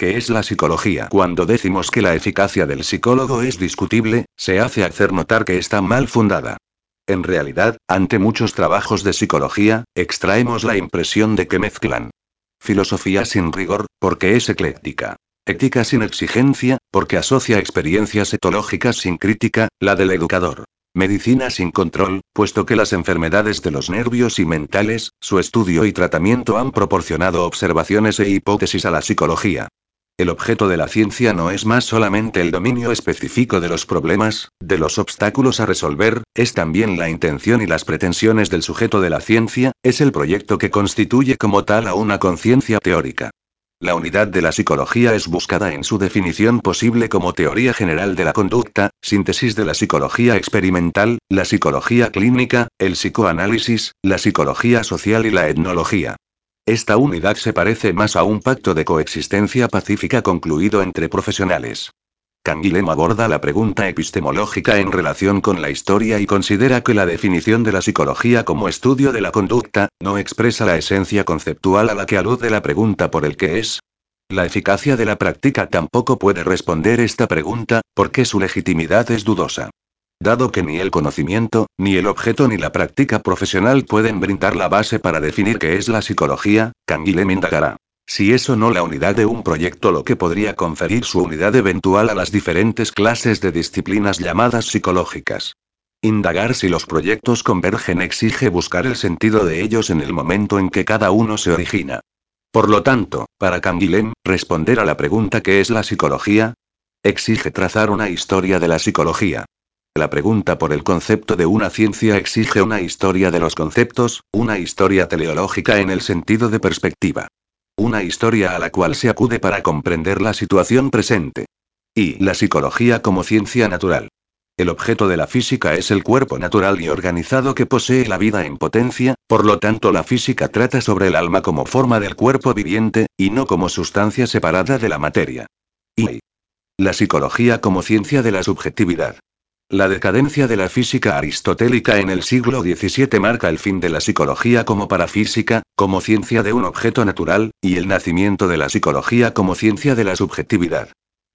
¿Qué es la psicología? Cuando decimos que la eficacia del psicólogo es discutible, se hace hacer notar que está mal fundada. En realidad, ante muchos trabajos de psicología, extraemos la impresión de que mezclan filosofía sin rigor, porque es ecléctica. Ética sin exigencia, porque asocia experiencias etológicas sin crítica, la del educador. Medicina sin control, puesto que las enfermedades de los nervios y mentales, su estudio y tratamiento han proporcionado observaciones e hipótesis a la psicología. El objeto de la ciencia no es más solamente el dominio específico de los problemas, de los obstáculos a resolver, es también la intención y las pretensiones del sujeto de la ciencia, es el proyecto que constituye como tal a una conciencia teórica. La unidad de la psicología es buscada en su definición posible como teoría general de la conducta, síntesis de la psicología experimental, la psicología clínica, el psicoanálisis, la psicología social y la etnología. Esta unidad se parece más a un pacto de coexistencia pacífica concluido entre profesionales. Canguilhem aborda la pregunta epistemológica en relación con la historia y considera que la definición de la psicología como estudio de la conducta, no expresa la esencia conceptual a la que alude la pregunta por el que es. La eficacia de la práctica tampoco puede responder esta pregunta, porque su legitimidad es dudosa. Dado que ni el conocimiento, ni el objeto ni la práctica profesional pueden brindar la base para definir qué es la psicología, Canguilhem indagará. Si eso no la unidad de un proyecto lo que podría conferir su unidad eventual a las diferentes clases de disciplinas llamadas psicológicas. Indagar si los proyectos convergen exige buscar el sentido de ellos en el momento en que cada uno se origina. Por lo tanto, para Canguilhem, responder a la pregunta ¿qué es la psicología? exige trazar una historia de la psicología. La pregunta por el concepto de una ciencia exige una historia de los conceptos, una historia teleológica en el sentido de perspectiva. Una historia a la cual se acude para comprender la situación presente. Y la psicología como ciencia natural. El objeto de la física es el cuerpo natural y organizado que posee la vida en potencia, por lo tanto la física trata sobre el alma como forma del cuerpo viviente, y no como sustancia separada de la materia. Y la psicología como ciencia de la subjetividad. La decadencia de la física aristotélica en el siglo XVII marca el fin de la psicología como parafísica, como ciencia de un objeto natural, y el nacimiento de la psicología como ciencia de la subjetividad.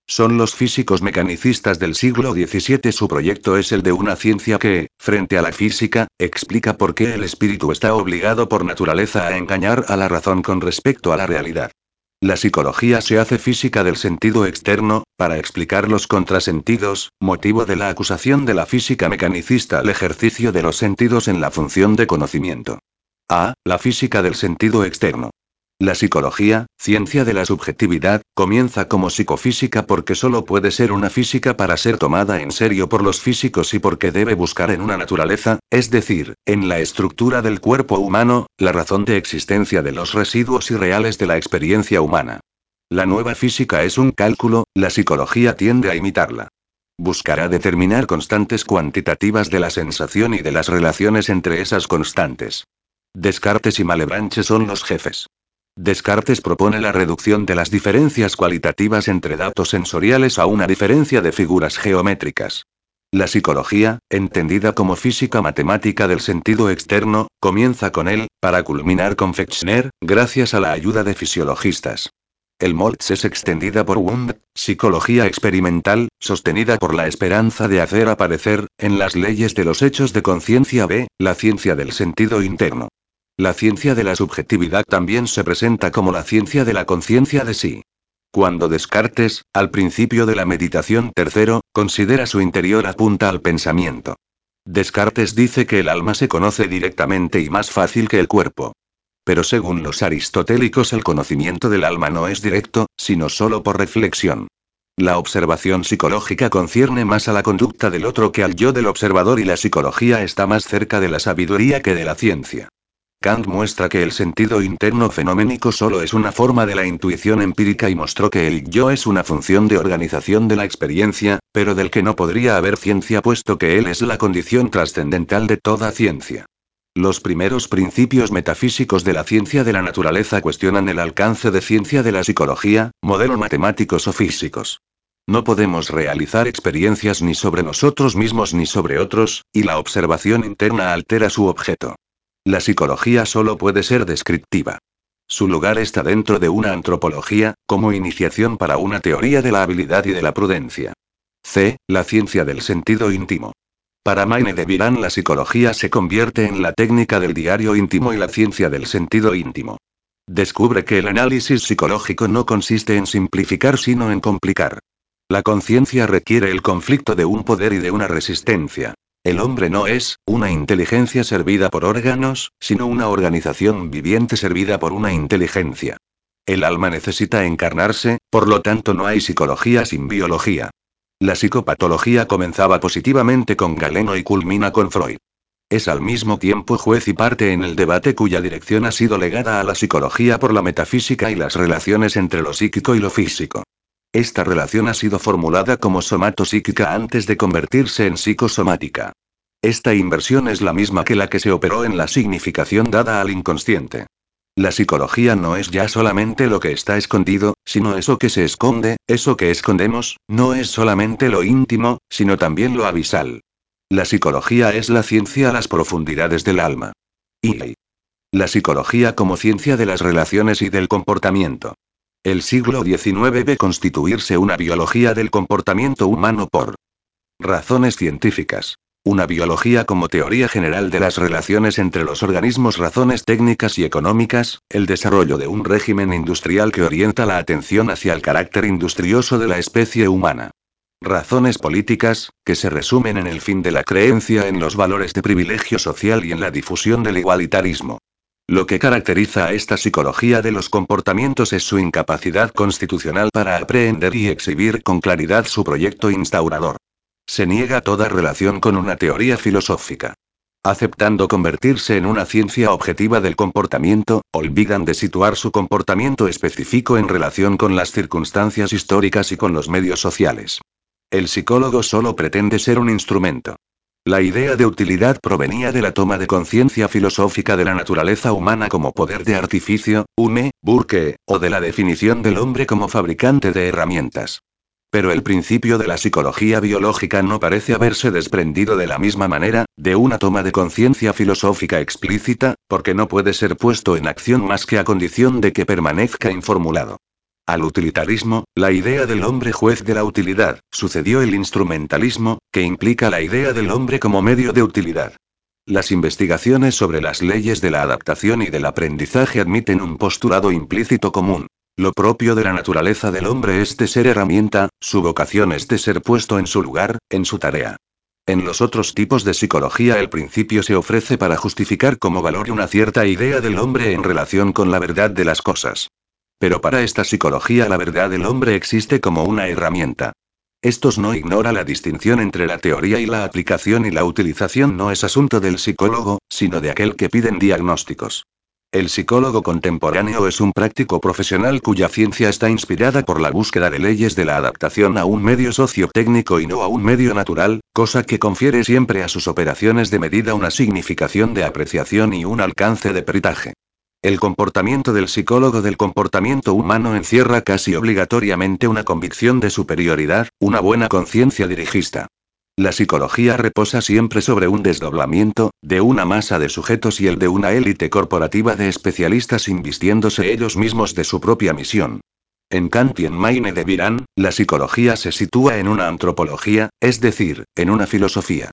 Son los físicos mecanicistas del siglo XVII su proyecto es el de una ciencia que, frente a la física, explica por qué el espíritu está obligado por naturaleza a engañar a la razón con respecto a la realidad. La psicología se hace física del sentido externo, para explicar los contrasentidos, motivo de la acusación de la física mecanicista al ejercicio de los sentidos en la función de conocimiento. A. La física del sentido externo. La psicología, ciencia de la subjetividad, comienza como psicofísica porque solo puede ser una física para ser tomada en serio por los físicos y porque debe buscar en una naturaleza, es decir, en la estructura del cuerpo humano, la razón de existencia de los residuos irreales de la experiencia humana. La nueva física es un cálculo, la psicología tiende a imitarla. Buscará determinar constantes cuantitativas de la sensación y de las relaciones entre esas constantes. Descartes y Malebranche son los jefes. Descartes propone la reducción de las diferencias cualitativas entre datos sensoriales a una diferencia de figuras geométricas. La psicología, entendida como física matemática del sentido externo, comienza con él, para culminar con Fechner, gracias a la ayuda de fisiologistas. El Moltz es extendida por Wundt, psicología experimental, sostenida por la esperanza de hacer aparecer, en las leyes de los hechos de conciencia B, la ciencia del sentido interno. La ciencia de la subjetividad también se presenta como la ciencia de la conciencia de sí. Cuando Descartes, al principio de la meditación tercero, considera su interior apunta al pensamiento. Descartes dice que el alma se conoce directamente y más fácil que el cuerpo. Pero según los aristotélicos el conocimiento del alma no es directo, sino solo por reflexión. La observación psicológica concierne más a la conducta del otro que al yo del observador y la psicología está más cerca de la sabiduría que de la ciencia. Kant muestra que el sentido interno fenoménico solo es una forma de la intuición empírica y mostró que el yo es una función de organización de la experiencia, pero del que no podría haber ciencia puesto que él es la condición trascendental de toda ciencia. Los primeros principios metafísicos de la ciencia de la naturaleza cuestionan el alcance de ciencia de la psicología, modelo matemáticos o físicos. No podemos realizar experiencias ni sobre nosotros mismos ni sobre otros, y la observación interna altera su objeto. La psicología solo puede ser descriptiva. su lugar está dentro de una antropología, como iniciación para una teoría de la habilidad y de la prudencia. C. La ciencia del sentido íntimo. Para Maine de Virán la psicología se convierte en la técnica del diario íntimo y la ciencia del sentido íntimo. Descubre que el análisis psicológico no consiste en simplificar sino en complicar. La conciencia requiere el conflicto de un poder y de una resistencia. El hombre no es una inteligencia servida por órganos, sino una organización viviente servida por una inteligencia. El alma necesita encarnarse, por lo tanto no hay psicología sin biología. La psicopatología comenzaba positivamente con Galeno y culmina con Freud. Es al mismo tiempo juez y parte en el debate cuya dirección ha sido legada a la psicología por la metafísica y las relaciones entre lo psíquico y lo físico. Esta relación ha sido formulada como somatopsíquica antes de convertirse en psicosomática. Esta inversión es la misma que la que se operó en la significación dada al inconsciente. La psicología no es ya solamente lo que está escondido, sino eso que se esconde, eso que escondemos, no es solamente lo íntimo, sino también lo abisal. La psicología es la ciencia a las profundidades del alma. Y la psicología como ciencia de las relaciones y del comportamiento. El siglo XIX ve constituirse una biología del comportamiento humano por razones científicas. Una biología como teoría general de las relaciones entre los organismos, razones técnicas y económicas, el desarrollo de un régimen industrial que orienta la atención hacia el carácter industrioso de la especie humana. Razones políticas, que se resumen en el fin de la creencia en los valores de privilegio social y en la difusión del igualitarismo. Lo que caracteriza a esta psicología de los comportamientos es su incapacidad constitucional para aprehender y exhibir con claridad su proyecto instaurador. Se niega toda relación con una teoría filosófica. Aceptando convertirse en una ciencia objetiva del comportamiento, olvidan de situar su comportamiento específico en relación con las circunstancias históricas y con los medios sociales. El psicólogo solo pretende ser un instrumento. La idea de utilidad provenía de la toma de conciencia filosófica de la naturaleza humana como poder de artificio, Hume, Burke, o de la definición del hombre como fabricante de herramientas. Pero el principio de la psicología biológica no parece haberse desprendido de la misma manera, de una toma de conciencia filosófica explícita, porque no puede ser puesto en acción más que a condición de que permanezca informulado. Al utilitarismo, la idea del hombre juez de la utilidad, sucedió el instrumentalismo, que implica la idea del hombre como medio de utilidad. Las investigaciones sobre las leyes de la adaptación y del aprendizaje admiten un postulado implícito común. Lo propio de la naturaleza del hombre es de ser herramienta, su vocación es de ser puesto en su lugar, en su tarea. En los otros tipos de psicología el principio se ofrece para justificar como valor una cierta idea del hombre en relación con la verdad de las cosas. Pero para esta psicología la verdad del hombre existe como una herramienta. Estos no ignora la distinción entre la teoría y la aplicación y la utilización no es asunto del psicólogo, sino de aquel que piden diagnósticos. El psicólogo contemporáneo es un práctico profesional cuya ciencia está inspirada por la búsqueda de leyes de la adaptación a un medio sociotécnico y no a un medio natural, cosa que confiere siempre a sus operaciones de medida una significación de apreciación y un alcance de peritaje. El comportamiento del psicólogo del comportamiento humano encierra casi obligatoriamente una convicción de superioridad, una buena conciencia dirigista. La psicología reposa siempre sobre un desdoblamiento, de una masa de sujetos y el de una élite corporativa de especialistas invistiéndose ellos mismos de su propia misión. En Kant y en Maine de Virán, la psicología se sitúa en una antropología, es decir, en una filosofía.